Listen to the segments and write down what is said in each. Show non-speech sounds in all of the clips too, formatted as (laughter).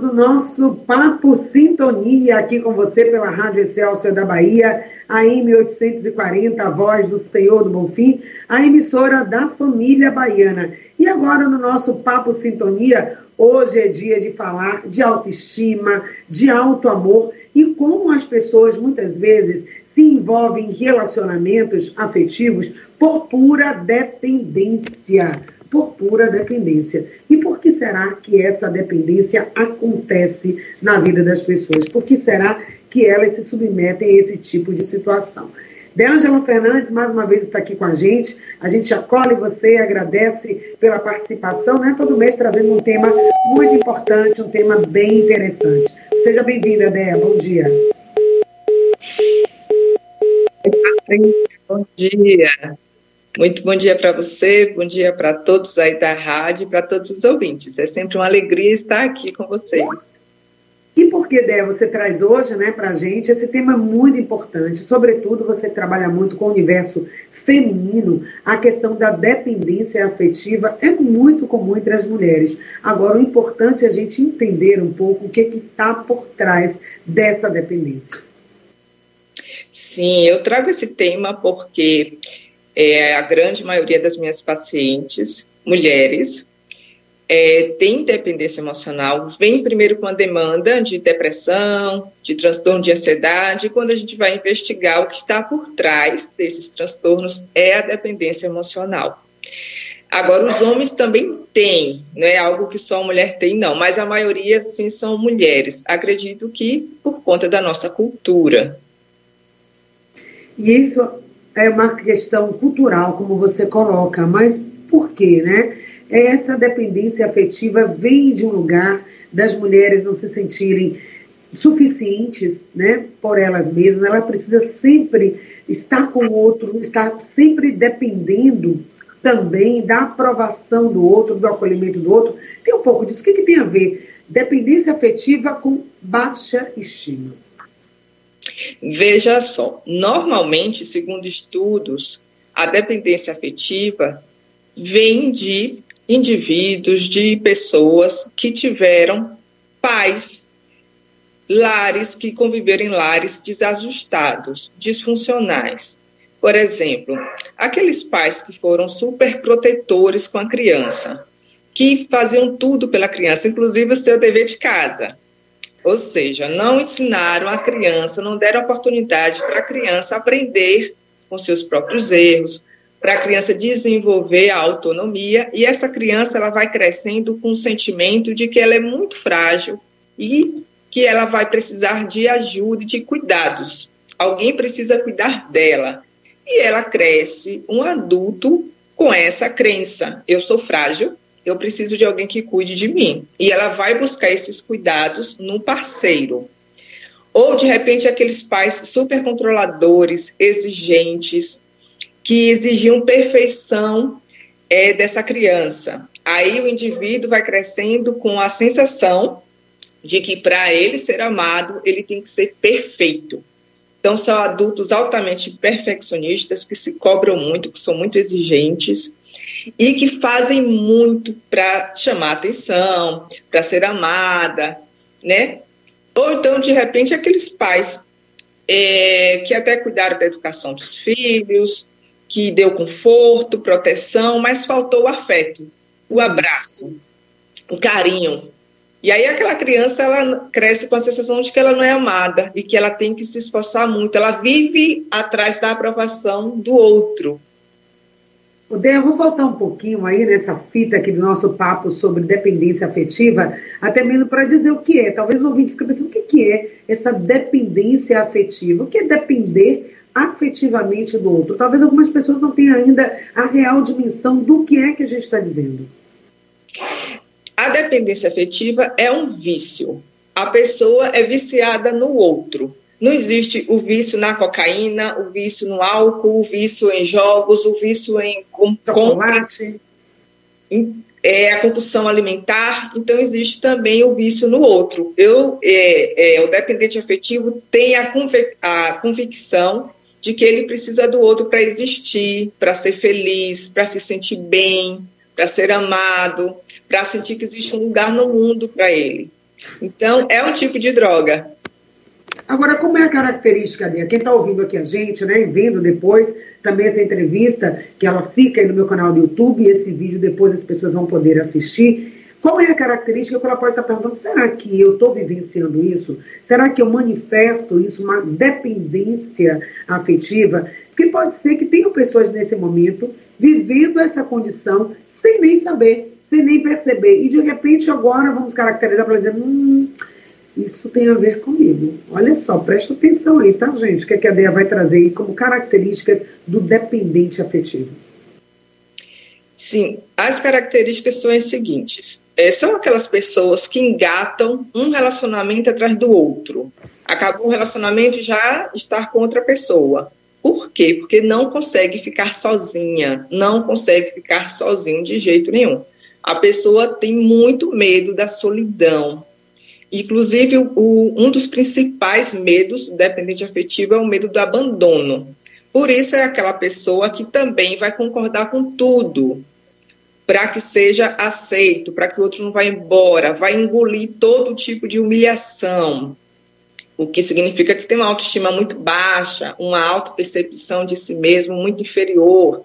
no nosso Papo Sintonia aqui com você pela Rádio Excelsior da Bahia, a M840, a voz do Senhor do Bonfim, a emissora da família baiana. E agora no nosso Papo Sintonia, hoje é dia de falar de autoestima, de alto amor e como as pessoas muitas vezes se envolvem em relacionamentos afetivos por pura dependência por pura dependência. E que será que essa dependência acontece na vida das pessoas? Por que será que elas se submetem a esse tipo de situação? D'Angela Fernandes, mais uma vez, está aqui com a gente. A gente acolhe você, agradece pela participação, né? Todo mês trazendo um tema muito importante, um tema bem interessante. Seja bem-vinda, Déa. Bom dia. Bom dia. Muito bom dia para você, bom dia para todos aí da rádio, para todos os ouvintes. É sempre uma alegria estar aqui com vocês. E por que, Dé, você traz hoje né, para a gente esse tema muito importante, sobretudo você trabalha muito com o universo feminino, a questão da dependência afetiva é muito comum entre as mulheres. Agora, o importante é a gente entender um pouco o que está por trás dessa dependência. Sim, eu trago esse tema porque é, a grande maioria das minhas pacientes, mulheres, é, tem dependência emocional, vem primeiro com a demanda de depressão, de transtorno de ansiedade, e quando a gente vai investigar o que está por trás desses transtornos é a dependência emocional. Agora, os homens também têm, não é algo que só a mulher tem, não, mas a maioria sim são mulheres. Acredito que por conta da nossa cultura. E isso é uma questão cultural, como você coloca, mas por quê, né? Essa dependência afetiva vem de um lugar das mulheres não se sentirem suficientes, né, por elas mesmas. Ela precisa sempre estar com o outro, estar sempre dependendo também da aprovação do outro, do acolhimento do outro. Tem um pouco disso. O que, que tem a ver dependência afetiva com baixa estima? Veja só, normalmente, segundo estudos, a dependência afetiva vem de indivíduos, de pessoas que tiveram pais, lares que conviveram em lares desajustados, disfuncionais. Por exemplo, aqueles pais que foram super protetores com a criança, que faziam tudo pela criança, inclusive o seu dever de casa. Ou seja, não ensinaram a criança, não deram oportunidade para a criança aprender com seus próprios erros, para a criança desenvolver a autonomia e essa criança ela vai crescendo com o sentimento de que ela é muito frágil e que ela vai precisar de ajuda e de cuidados. Alguém precisa cuidar dela. E ela cresce um adulto com essa crença: eu sou frágil, eu preciso de alguém que cuide de mim. E ela vai buscar esses cuidados num parceiro. Ou, de repente, aqueles pais super controladores, exigentes, que exigiam perfeição é, dessa criança. Aí o indivíduo vai crescendo com a sensação de que para ele ser amado, ele tem que ser perfeito. Então, são adultos altamente perfeccionistas, que se cobram muito, que são muito exigentes e que fazem muito para chamar atenção, para ser amada, né? Ou então, de repente, aqueles pais é, que até cuidaram da educação dos filhos, que deu conforto, proteção, mas faltou o afeto, o abraço, o carinho. E aí aquela criança ela cresce com a sensação de que ela não é amada e que ela tem que se esforçar muito. Ela vive atrás da aprovação do outro. O Dé, eu vou voltar um pouquinho aí nessa fita aqui do nosso papo sobre dependência afetiva, até mesmo para dizer o que é. Talvez o ouvinte fique pensando o que, que é essa dependência afetiva. O que é depender afetivamente do outro? Talvez algumas pessoas não tenham ainda a real dimensão do que é que a gente está dizendo. A dependência afetiva é um vício. A pessoa é viciada no outro. Não existe o vício na cocaína, o vício no álcool, o vício em jogos, o vício em compras, é, a compulsão alimentar. Então existe também o vício no outro. Eu, é, é, o dependente afetivo tem a, convic a convicção de que ele precisa do outro para existir, para ser feliz, para se sentir bem, para ser amado, para sentir que existe um lugar no mundo para ele. Então, é um tipo de droga. Agora, como é a característica dela? Quem está ouvindo aqui a gente, né, e vendo depois também essa entrevista, que ela fica aí no meu canal do YouTube, esse vídeo depois as pessoas vão poder assistir. Qual é a característica que ela pode estar perguntando? Será que eu estou vivenciando isso? Será que eu manifesto isso, uma dependência afetiva? Porque pode ser que tenham pessoas nesse momento vivendo essa condição sem nem saber, sem nem perceber. E de repente agora vamos caracterizar para dizer, hum, isso tem a ver comigo. Olha só, presta atenção aí, tá, gente? O que, é que a DEA vai trazer aí como características do dependente afetivo? Sim, as características são as seguintes: é, são aquelas pessoas que engatam um relacionamento atrás do outro. Acabou o relacionamento já estar com outra pessoa. Por quê? Porque não consegue ficar sozinha, não consegue ficar sozinho de jeito nenhum. A pessoa tem muito medo da solidão. Inclusive, o, um dos principais medos do dependente afetivo é o medo do abandono. Por isso é aquela pessoa que também vai concordar com tudo, para que seja aceito, para que o outro não vá embora, vai engolir todo tipo de humilhação, o que significa que tem uma autoestima muito baixa, uma autopercepção de si mesmo muito inferior.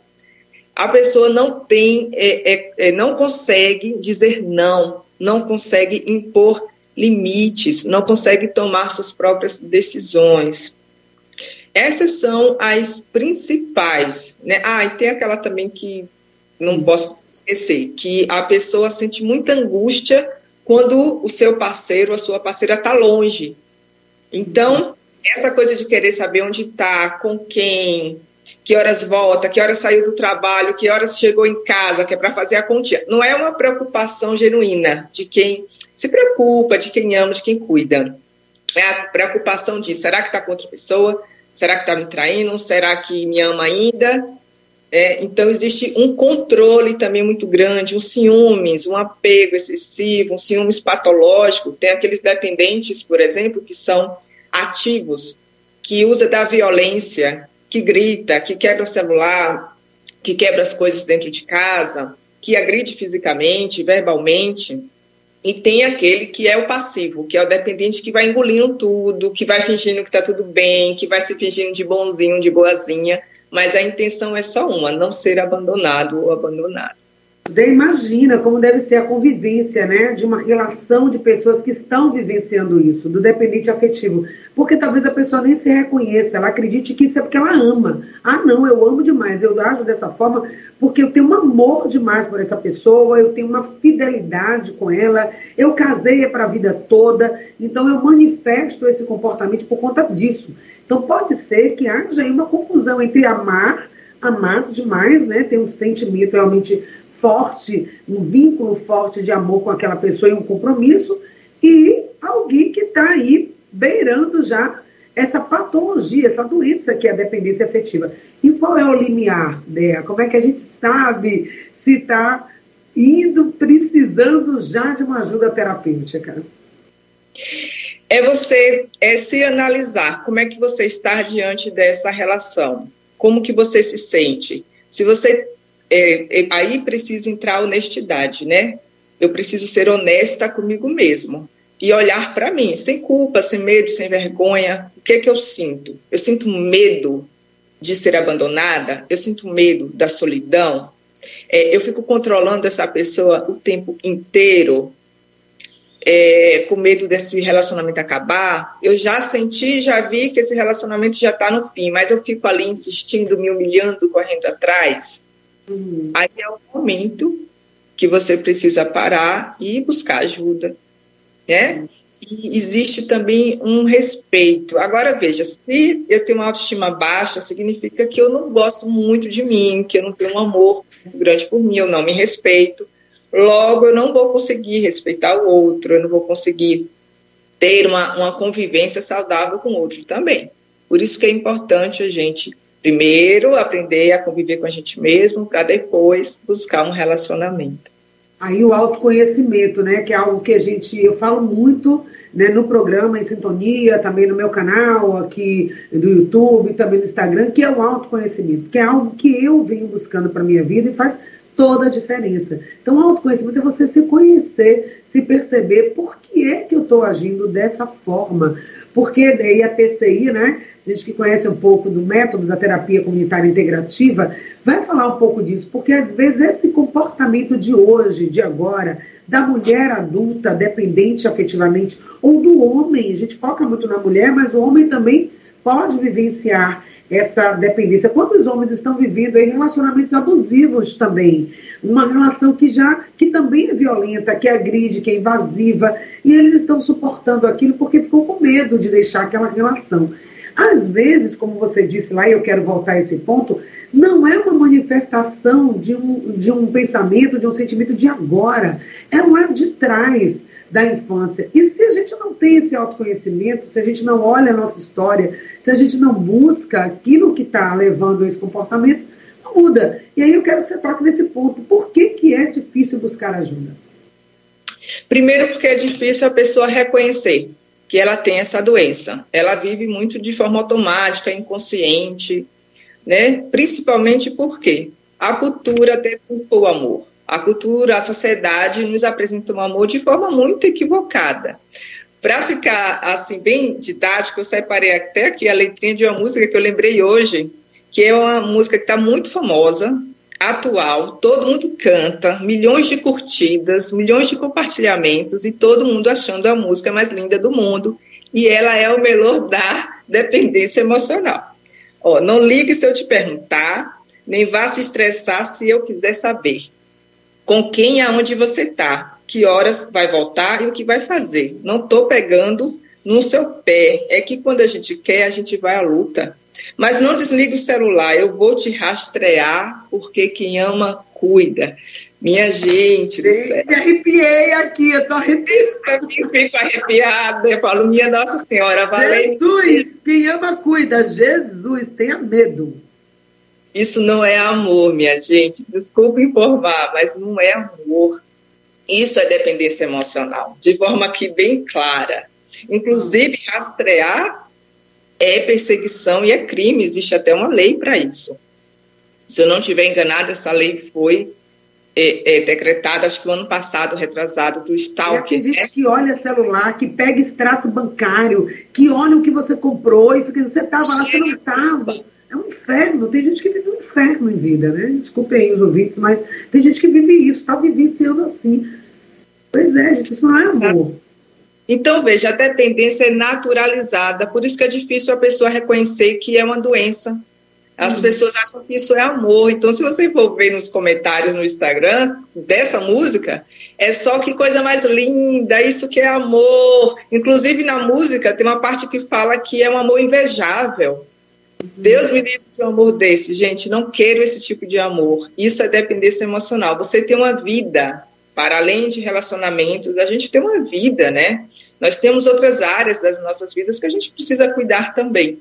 A pessoa não tem, é, é, é não consegue dizer não, não consegue impor limites, não consegue tomar suas próprias decisões. Essas são as principais, né? Ah, e tem aquela também que não posso esquecer, que a pessoa sente muita angústia quando o seu parceiro, a sua parceira está longe. Então, essa coisa de querer saber onde está, com quem, que horas volta, que horas saiu do trabalho, que horas chegou em casa, que é para fazer a continha, não é uma preocupação genuína de quem se preocupa, de quem ama, de quem cuida. É a preocupação de será que está com outra pessoa? Será que está me traindo? Será que me ama ainda? É, então, existe um controle também muito grande, um ciúmes, um apego excessivo, um ciúmes patológico. Tem aqueles dependentes, por exemplo, que são ativos, que usa da violência, que grita, que quebra o celular, que quebra as coisas dentro de casa, que agride fisicamente, verbalmente. E tem aquele que é o passivo, que é o dependente que vai engolindo tudo, que vai fingindo que está tudo bem, que vai se fingindo de bonzinho, de boazinha, mas a intenção é só uma, não ser abandonado ou abandonada. Imagina como deve ser a convivência, né, de uma relação de pessoas que estão vivenciando isso, do dependente afetivo. Porque talvez a pessoa nem se reconheça, ela acredite que isso é porque ela ama. Ah, não, eu amo demais, eu ajo dessa forma porque eu tenho um amor demais por essa pessoa, eu tenho uma fidelidade com ela, eu casei para a vida toda, então eu manifesto esse comportamento por conta disso. Então pode ser que haja aí uma confusão entre amar, amar demais, né? Ter um sentimento realmente forte, um vínculo forte de amor com aquela pessoa e um compromisso, e alguém que está aí beirando já essa patologia, essa doença que é a dependência afetiva. E qual é o limiar dela? Como é que a gente sabe se está indo, precisando já de uma ajuda terapêutica? é você é se analisar como é que você está diante dessa relação, como que você se sente. Se você é, é, aí precisa entrar a honestidade, né? Eu preciso ser honesta comigo mesmo e olhar para mim, sem culpa, sem medo, sem vergonha. O que é que eu sinto? Eu sinto medo de ser abandonada. Eu sinto medo da solidão. É, eu fico controlando essa pessoa o tempo inteiro é, com medo desse relacionamento acabar, eu já senti, já vi que esse relacionamento já está no fim, mas eu fico ali insistindo, me humilhando, correndo atrás. Uhum. Aí é o momento que você precisa parar e buscar ajuda, né? E existe também um respeito. Agora, veja, se eu tenho uma autoestima baixa, significa que eu não gosto muito de mim, que eu não tenho um amor muito grande por mim, eu não me respeito. Logo, eu não vou conseguir respeitar o outro, eu não vou conseguir ter uma, uma convivência saudável com o outro também. Por isso que é importante a gente, primeiro, aprender a conviver com a gente mesmo, para depois buscar um relacionamento. Aí o autoconhecimento, né, que é algo que a gente, eu falo muito né, no programa em sintonia, também no meu canal aqui do YouTube, também no Instagram, que é o autoconhecimento, que é algo que eu venho buscando para minha vida e faz toda a diferença. Então, autoconhecimento é você se conhecer, se perceber por que é que eu estou agindo dessa forma. Porque daí a TCI, né? A gente que conhece um pouco do método da terapia comunitária integrativa, vai falar um pouco disso, porque às vezes esse comportamento de hoje, de agora, da mulher adulta, dependente afetivamente, ou do homem, a gente foca muito na mulher, mas o homem também pode vivenciar essa dependência. Quantos homens estão vivendo aí relacionamentos abusivos também? Uma relação que já que também é violenta, que agride, que é invasiva, e eles estão suportando aquilo porque ficam com medo de deixar aquela relação. Às vezes, como você disse lá, e eu quero voltar a esse ponto, não é uma manifestação de um, de um pensamento, de um sentimento de agora, é lá de trás da infância. E se a gente não tem esse autoconhecimento, se a gente não olha a nossa história, se a gente não busca aquilo que está levando a esse comportamento, não muda. E aí eu quero que você toque nesse ponto. Por que, que é difícil buscar ajuda? Primeiro, porque é difícil a pessoa reconhecer que ela tem essa doença. Ela vive muito de forma automática, inconsciente, né? Principalmente porque a cultura deturpou o amor. A cultura, a sociedade nos apresenta o amor de forma muito equivocada. Para ficar assim bem didático, eu separei até aqui a letrinha de uma música que eu lembrei hoje, que é uma música que está muito famosa, atual, todo mundo canta, milhões de curtidas, milhões de compartilhamentos e todo mundo achando a música mais linda do mundo. E ela é o melhor da dependência emocional. Ó, não ligue se eu te perguntar, nem vá se estressar se eu quiser saber com quem e aonde você está, que horas vai voltar e o que vai fazer. Não estou pegando no seu pé. É que quando a gente quer, a gente vai à luta. Mas não desligue o celular, eu vou te rastrear, porque quem ama, cuida. Minha gente do céu. Me arrepiei aqui, eu tô arrepiada. (laughs) Eu fico arrepiada, eu falo, minha Nossa Senhora, valeu. Jesus, quem ama, cuida. Jesus, tenha medo. Isso não é amor, minha gente. Desculpa informar, mas não é amor. Isso é dependência emocional, de forma aqui bem clara. Inclusive, rastrear é perseguição e é crime, existe até uma lei para isso. Se eu não estiver enganada, essa lei foi é, é, decretada, acho que o ano passado, retrasado, do Stalker. Tem gente né? que olha celular, que pega extrato bancário, que olha o que você comprou e fica, você estava lá, você não estava. É um inferno. Tem gente que vive um inferno em vida, né? Desculpem aí os ouvintes, mas tem gente que vive isso, está vivenciando assim. Pois é, gente, isso não é amor. Então, veja, a dependência é naturalizada, por isso que é difícil a pessoa reconhecer que é uma doença. As hum. pessoas acham que isso é amor. Então, se você for ver nos comentários no Instagram dessa música, é só que coisa mais linda, isso que é amor. Inclusive, na música, tem uma parte que fala que é um amor invejável. Deus me livre de um amor desse, gente. Não quero esse tipo de amor. Isso é dependência emocional. Você tem uma vida, para além de relacionamentos, a gente tem uma vida, né? Nós temos outras áreas das nossas vidas que a gente precisa cuidar também.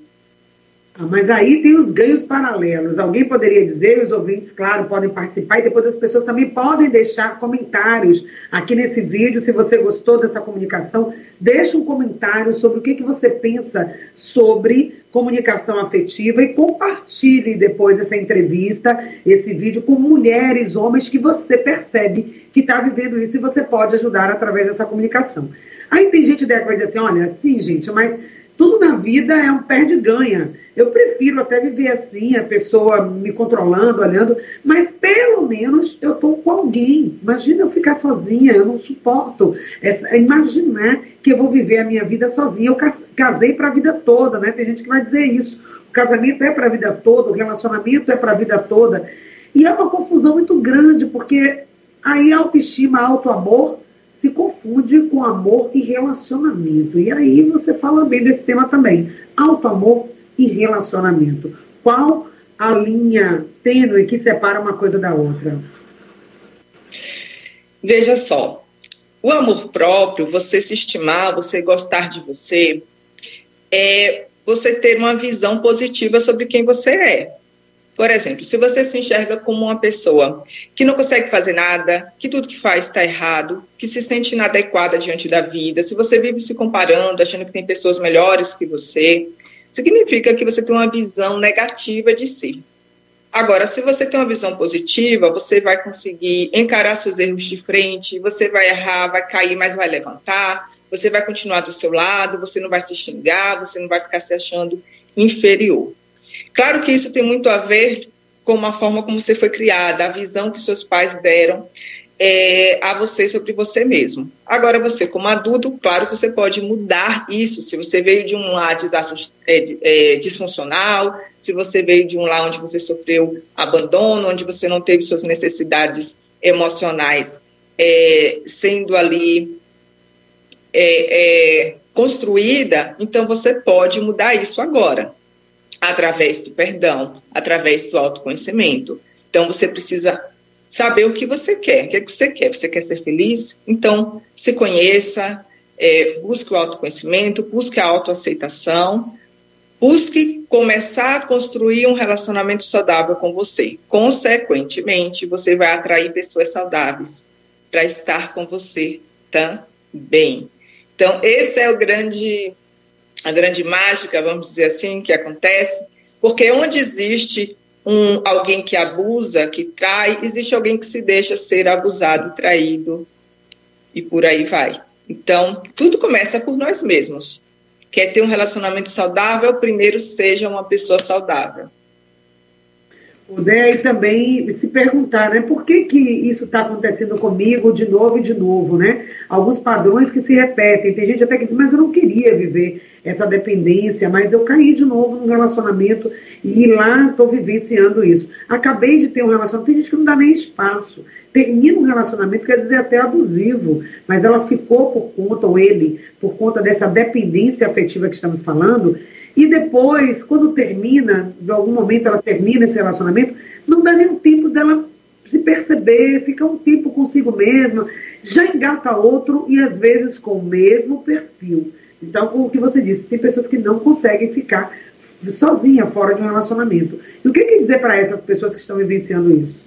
Mas aí tem os ganhos paralelos. Alguém poderia dizer, os ouvintes, claro, podem participar, e depois as pessoas também podem deixar comentários aqui nesse vídeo. Se você gostou dessa comunicação, deixe um comentário sobre o que, que você pensa sobre comunicação afetiva e compartilhe depois essa entrevista, esse vídeo com mulheres, homens que você percebe que está vivendo isso e você pode ajudar através dessa comunicação. Aí tem gente que vai dizer assim, olha, sim, gente, mas tudo na vida é um perde-ganha. Eu prefiro até viver assim, a pessoa me controlando, olhando, mas pelo menos eu estou com alguém. Imagina eu ficar sozinha, eu não suporto essa, imaginar que eu vou viver a minha vida sozinha. Eu casei para a vida toda, né? Tem gente que vai dizer isso. O casamento é para a vida toda, o relacionamento é para a vida toda. E é uma confusão muito grande, porque aí autoestima, auto-amor se confunde com amor e relacionamento. E aí você fala bem desse tema também. Auto-amor e relacionamento. Qual a linha tênue que separa uma coisa da outra? Veja só, o amor próprio, você se estimar, você gostar de você, é você ter uma visão positiva sobre quem você é. Por exemplo, se você se enxerga como uma pessoa que não consegue fazer nada, que tudo que faz está errado, que se sente inadequada diante da vida, se você vive se comparando, achando que tem pessoas melhores que você, significa que você tem uma visão negativa de si. Agora, se você tem uma visão positiva, você vai conseguir encarar seus erros de frente, você vai errar, vai cair, mas vai levantar, você vai continuar do seu lado, você não vai se xingar, você não vai ficar se achando inferior. Claro que isso tem muito a ver com a forma como você foi criada, a visão que seus pais deram é, a você sobre você mesmo. Agora, você, como adulto, claro que você pode mudar isso. Se você veio de um lar é, é, disfuncional, se você veio de um lar onde você sofreu abandono, onde você não teve suas necessidades emocionais é, sendo ali é, é, construída, então você pode mudar isso agora, através do perdão, através do autoconhecimento. Então, você precisa saber o que você quer. O que, é que você quer? Você quer ser feliz? Então, se conheça, é, busque o autoconhecimento, busque a autoaceitação, busque começar a construir um relacionamento saudável com você. Consequentemente, você vai atrair pessoas saudáveis para estar com você também. Então, esse é o grande, a grande mágica, vamos dizer assim, que acontece, porque onde existe um, alguém que abusa, que trai, existe alguém que se deixa ser abusado, traído e por aí vai. Então, tudo começa por nós mesmos. Quer ter um relacionamento saudável, primeiro seja uma pessoa saudável. Poder e também se perguntar, né, por que, que isso está acontecendo comigo de novo e de novo, né? Alguns padrões que se repetem. Tem gente até que diz, mas eu não queria viver essa dependência, mas eu caí de novo num relacionamento e lá estou vivenciando isso. Acabei de ter um relacionamento, tem gente que não dá nem espaço. Termina um relacionamento, quer dizer até abusivo, mas ela ficou por conta, ou ele, por conta dessa dependência afetiva que estamos falando, e depois, quando termina, de algum momento ela termina esse relacionamento, não dá nem um tempo dela se perceber, fica um tempo consigo mesma, já engata outro e às vezes com o mesmo perfil. Então, o que você disse, tem pessoas que não conseguem ficar sozinha fora de um relacionamento. E o que quer dizer para essas pessoas que estão vivenciando isso?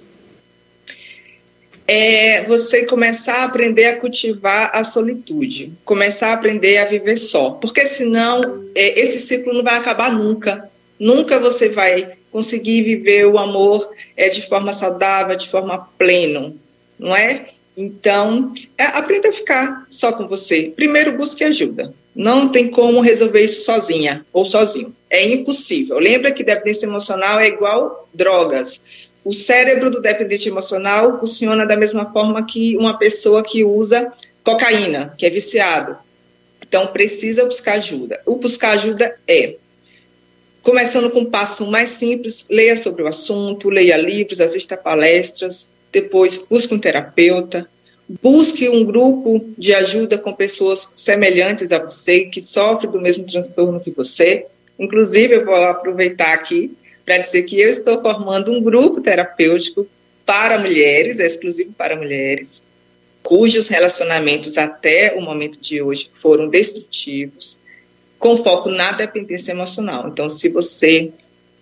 É você começar a aprender a cultivar a solitude, começar a aprender a viver só, porque senão é, esse ciclo não vai acabar nunca. Nunca você vai conseguir viver o amor é, de forma saudável, de forma plena, não é? Então, é, aprenda a ficar só com você. Primeiro, busque ajuda. Não tem como resolver isso sozinha ou sozinho. É impossível. Lembra que dependência emocional é igual drogas. O cérebro do dependente emocional funciona da mesma forma que uma pessoa que usa cocaína, que é viciado. Então, precisa buscar ajuda. O buscar ajuda é, começando com um passo mais simples, leia sobre o assunto, leia livros, assista palestras, depois busque um terapeuta, busque um grupo de ajuda com pessoas semelhantes a você, que sofrem do mesmo transtorno que você. Inclusive, eu vou aproveitar aqui para dizer que eu estou formando um grupo terapêutico para mulheres, é exclusivo para mulheres, cujos relacionamentos até o momento de hoje foram destrutivos, com foco na dependência emocional. Então, se você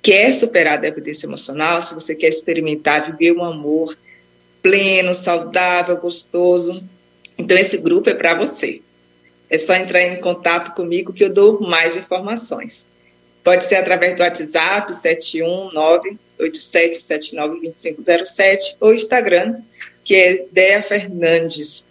quer superar a dependência emocional, se você quer experimentar viver um amor pleno, saudável, gostoso, então esse grupo é para você. É só entrar em contato comigo que eu dou mais informações. Pode ser através do WhatsApp 71987792507 ou Instagram, que é Dea Fernandes.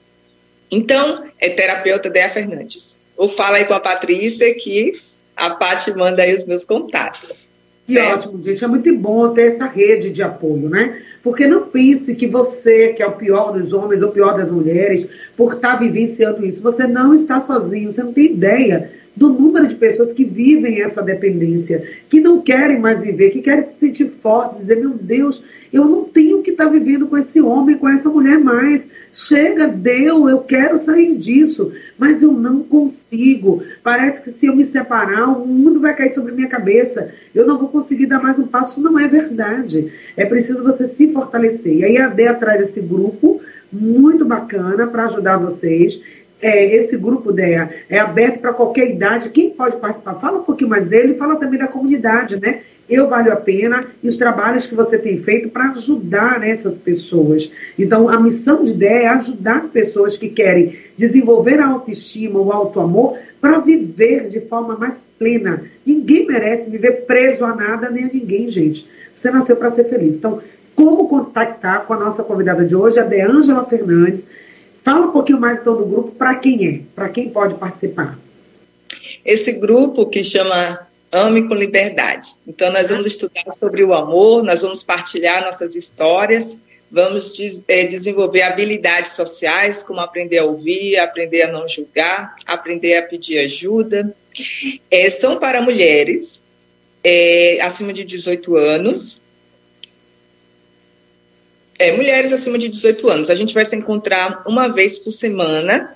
Então, é terapeuta Dea Fernandes. Ou fala aí com a Patrícia que a Paty manda aí os meus contatos. Que ótimo, gente. É muito bom ter essa rede de apoio, né? Porque não pense que você, que é o pior dos homens ou o pior das mulheres, por estar vivenciando isso, você não está sozinho, você não tem ideia do número de pessoas que vivem essa dependência, que não querem mais viver, que querem se sentir fortes, dizer, meu Deus, eu não tenho que estar tá vivendo com esse homem, com essa mulher mais. Chega, deu, eu quero sair disso, mas eu não consigo. Parece que se eu me separar, o mundo vai cair sobre minha cabeça. Eu não vou conseguir dar mais um passo. Não é verdade. É preciso você se fortalecer. E aí a Dé traz esse grupo muito bacana para ajudar vocês é, esse grupo DEA é aberto para qualquer idade. Quem pode participar? Fala um pouquinho mais dele, fala também da comunidade, né? Eu Valho a Pena e os trabalhos que você tem feito para ajudar né, essas pessoas. Então, a missão de ideia é ajudar pessoas que querem desenvolver a autoestima, o auto-amor, para viver de forma mais plena. Ninguém merece viver preso a nada nem a ninguém, gente. Você nasceu para ser feliz. Então, como contactar com a nossa convidada de hoje, a Deângela Fernandes. Fala um pouquinho mais então do grupo, para quem é, para quem pode participar. Esse grupo que chama Ame com Liberdade. Então, nós vamos estudar sobre o amor, nós vamos partilhar nossas histórias, vamos des é, desenvolver habilidades sociais, como aprender a ouvir, aprender a não julgar, aprender a pedir ajuda. É, são para mulheres é, acima de 18 anos. É, mulheres acima de 18 anos. A gente vai se encontrar uma vez por semana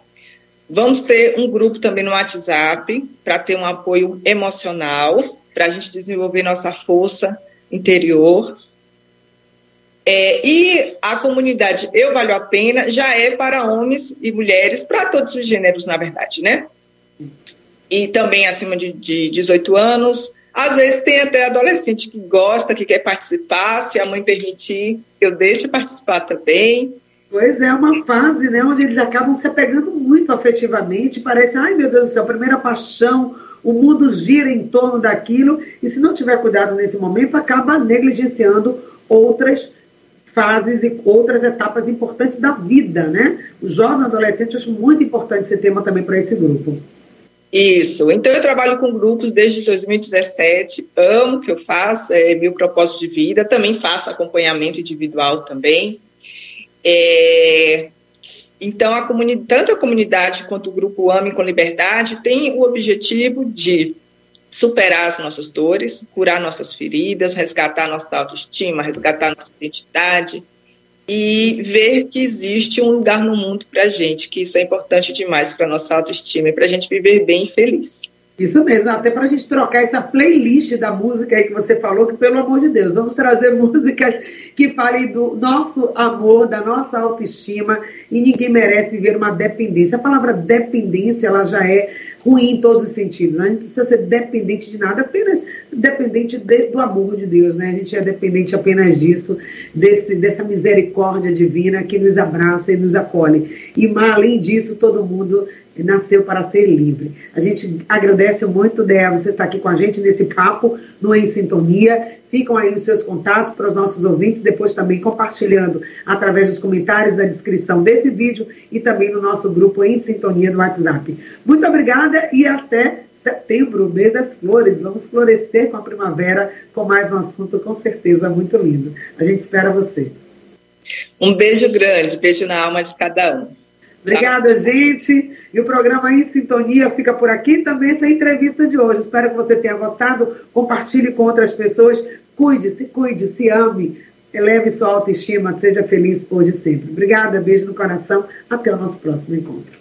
Vamos ter um grupo também no WhatsApp para ter um apoio emocional, para a gente desenvolver nossa força interior. É, e a comunidade Eu Valho a Pena já é para homens e mulheres, para todos os gêneros, na verdade, né? E também acima de, de 18 anos. Às vezes tem até adolescente que gosta, que quer participar, se a mãe permitir, eu deixo participar também. Pois é, uma fase né, onde eles acabam se apegando muito afetivamente, parece, ai meu Deus do céu, primeira paixão, o mundo gira em torno daquilo, e se não tiver cuidado nesse momento, acaba negligenciando outras fases e outras etapas importantes da vida, né? O jovem adolescente, eu acho muito importante esse tema também para esse grupo. Isso. Então, eu trabalho com grupos desde 2017, amo o que eu faço, é meu propósito de vida, também faço acompanhamento individual também. É, então, a tanto a comunidade quanto o grupo Ame com Liberdade tem o objetivo de superar as nossas dores, curar nossas feridas, resgatar nossa autoestima, resgatar nossa identidade e ver que existe um lugar no mundo para a gente, que isso é importante demais para nossa autoestima e para a gente viver bem e feliz. Isso mesmo, até para a gente trocar essa playlist da música aí que você falou, que pelo amor de Deus, vamos trazer (laughs) músicas que falem do nosso amor, da nossa autoestima, e ninguém merece viver uma dependência. A palavra dependência, ela já é ruim em todos os sentidos, né? A gente precisa ser dependente de nada, apenas dependente de, do amor de Deus, né? A gente é dependente apenas disso, desse, dessa misericórdia divina que nos abraça e nos acolhe. E além disso, todo mundo nasceu para ser livre. A gente agradece muito, Débora, você estar aqui com a gente nesse papo no Em Sintonia. Ficam aí os seus contatos para os nossos ouvintes, depois também compartilhando através dos comentários da descrição desse vídeo e também no nosso grupo Em Sintonia do WhatsApp. Muito obrigada e até setembro, mês das flores. Vamos florescer com a primavera com mais um assunto com certeza muito lindo. A gente espera você. Um beijo grande, beijo na alma de cada um. Obrigada, gente. E o programa Em Sintonia fica por aqui. Também essa entrevista de hoje. Espero que você tenha gostado. Compartilhe com outras pessoas. Cuide, se cuide, se ame. Eleve sua autoestima. Seja feliz hoje e sempre. Obrigada, beijo no coração. Até o nosso próximo encontro.